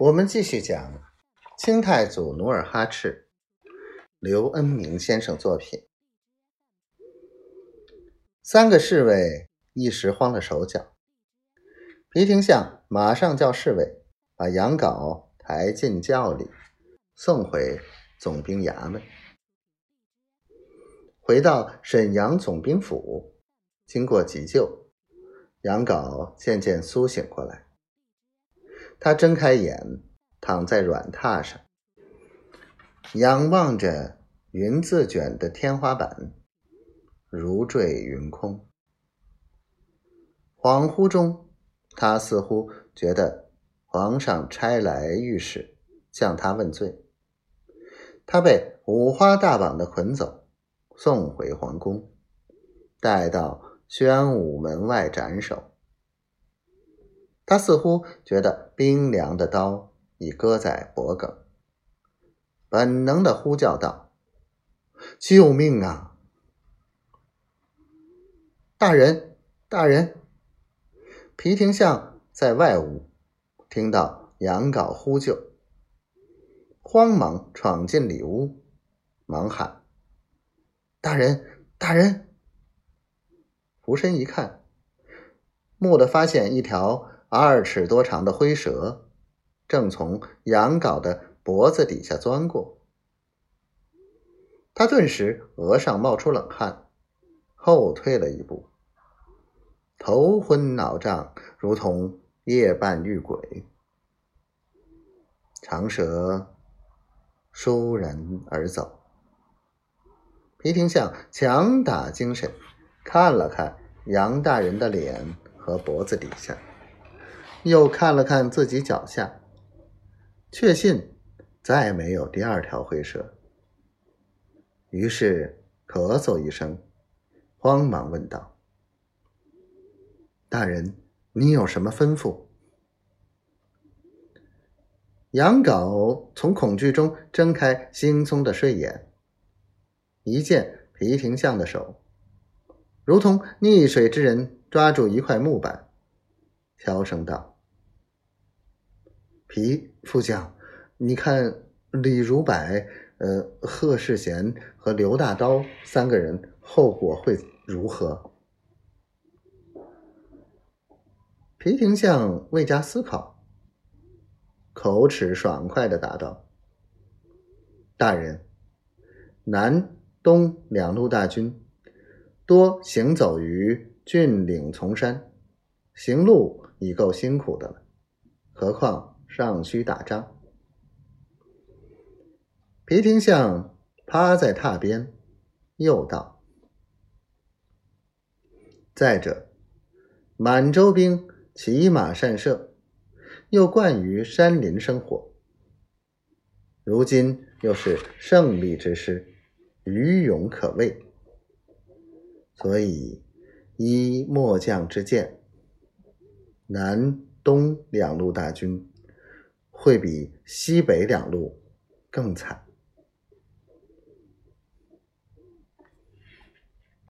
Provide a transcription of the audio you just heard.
我们继续讲清太祖努尔哈赤，刘恩明先生作品。三个侍卫一时慌了手脚，皮廷相马上叫侍卫把杨镐抬进轿里，送回总兵衙门。回到沈阳总兵府，经过急救，杨镐渐渐苏醒过来。他睁开眼，躺在软榻上，仰望着云自卷的天花板，如坠云空。恍惚中，他似乎觉得皇上差来御史向他问罪。他被五花大绑的捆走，送回皇宫，带到宣武门外斩首。他似乎觉得冰凉的刀已搁在脖颈，本能的呼叫道：“救命啊！大人，大人！”皮廷相在外屋听到杨镐呼救，慌忙闯进里屋，忙喊：“大人，大人！”俯身一看，蓦地发现一条。二尺多长的灰蛇正从杨镐的脖子底下钻过，他顿时额上冒出冷汗，后退了一步，头昏脑胀，如同夜半遇鬼。长蛇倏然而走，皮廷相强打精神，看了看杨大人的脸和脖子底下。又看了看自己脚下，确信再没有第二条灰蛇，于是咳嗽一声，慌忙问道：“大人，你有什么吩咐？”杨镐从恐惧中睁开惺忪的睡眼，一见皮廷相的手，如同溺水之人抓住一块木板。悄声道：“皮副将，你看李如柏、呃贺世贤和刘大刀三个人后果会如何？”皮廷相未加思考，口齿爽快的答道：“大人，南东两路大军多行走于峻岭丛山，行路。”已够辛苦的了，何况尚需打仗？皮廷相趴在榻边，又道：“再者，满洲兵骑马善射，又惯于山林生活，如今又是胜利之师，余勇可畏，所以依末将之见。”南东两路大军会比西北两路更惨。